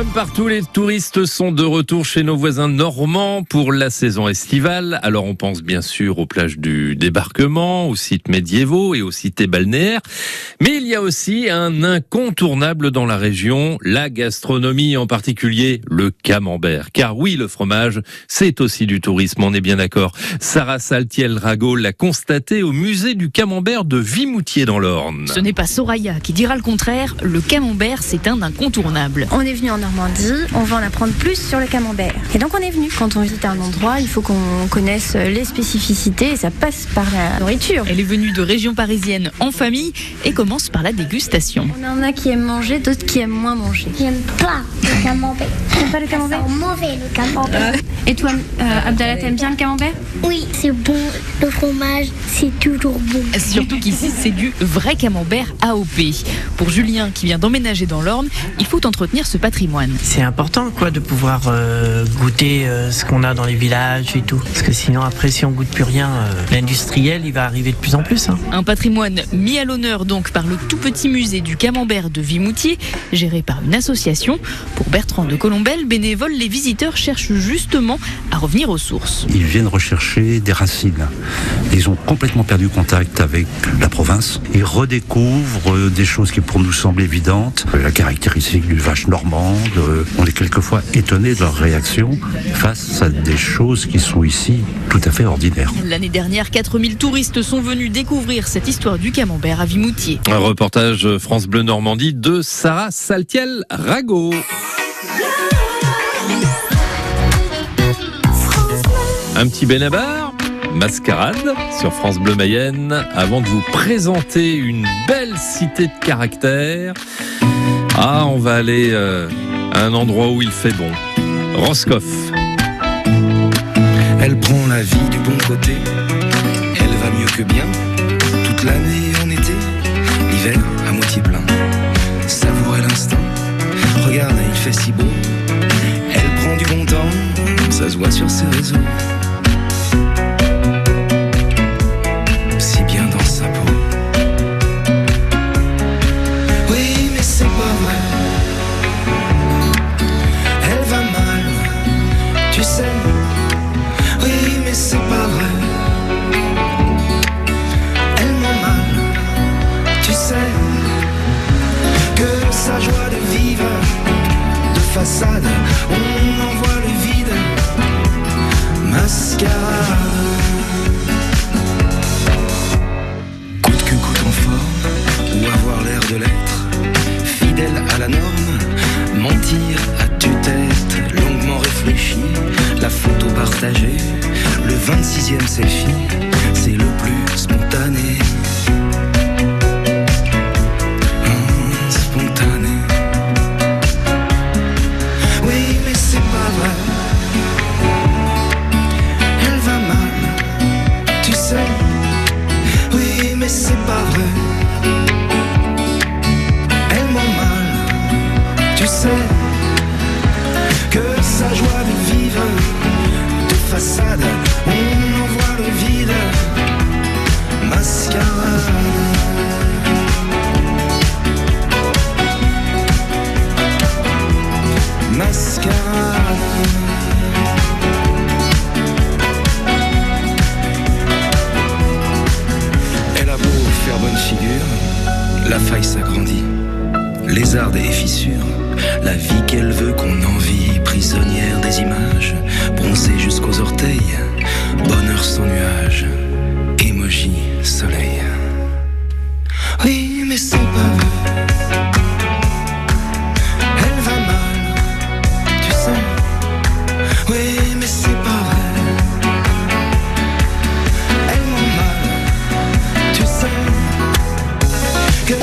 Comme partout, les touristes sont de retour chez nos voisins normands pour la saison estivale. Alors on pense bien sûr aux plages du débarquement, aux sites médiévaux et aux cités balnéaires. Mais il y a aussi un incontournable dans la région, la gastronomie, en particulier le camembert. Car oui, le fromage, c'est aussi du tourisme, on est bien d'accord. Sarah Saltiel-Rago l'a constaté au musée du camembert de Vimoutier dans l'Orne. Ce n'est pas Soraya qui dira le contraire, le camembert c'est un incontournable. On est venu en Normandie, on va en apprendre plus sur le camembert. Et donc on est venu. Quand on visite un endroit, il faut qu'on connaisse les spécificités et ça passe par la nourriture. Elle est venue de région parisienne en famille et commence par la dégustation. On en a qui aiment manger, d'autres qui aiment moins manger. J'aime pas le camembert. T'aimes pas le camembert sent mauvais le camembert. Et toi, euh, Abdallah, t'aimes bien le camembert? Oui, c'est bon. Le fromage, c'est toujours bon. Surtout qu'ici c'est du vrai camembert AOP. Pour Julien qui vient d'emménager dans l'Orne, il faut entretenir ce patrimoine. C'est important quoi de pouvoir euh, goûter euh, ce qu'on a dans les villages et tout. Parce que sinon après si on goûte plus rien, euh, l'industriel il va arriver de plus en plus. hein. Un patrimoine mis à l'honneur donc par le tout petit musée du camembert de Vimoutier, géré par une association. Pour Bertrand de Colombelle, bénévole, les visiteurs cherchent justement à revenir aux sources. Ils viennent rechercher des racines. Ils ont complètement perdu contact avec la province. Ils redécouvrent des choses qui pour nous semblent évidentes. La caractéristique du vache normande. Euh, On est quelquefois étonnés de leur réaction face à des choses qui sont ici tout à fait ordinaires. L'année dernière, 4000 touristes sont venus découvrir cette histoire du camembert à Vimoutier. Un reportage France Bleu Normandie de Sarah Saltiel-Rago. Un petit Benabar, mascarade sur France Bleu Mayenne, avant de vous présenter une belle cité de caractère. Ah, on va aller euh, un endroit où il fait bon. Roscoff. Elle prend la vie du bon côté, elle va mieux que bien, toute l'année en été, l'hiver à moitié plein. Savourer l'instant, regarde, il fait si beau, elle prend du bon temps, ça se voit sur ses réseaux. À la norme, mentir à tue-tête, longuement réfléchi, la photo partagée, le 26e selfie, c'est le plus spontané. La faille s'agrandit, lézard et fissures. La vie qu'elle veut qu'on envie, prisonnière des images, bronzée jusqu'aux orteils, bonheur sans nuages, émoji, soleil. Oui, mais sans pas.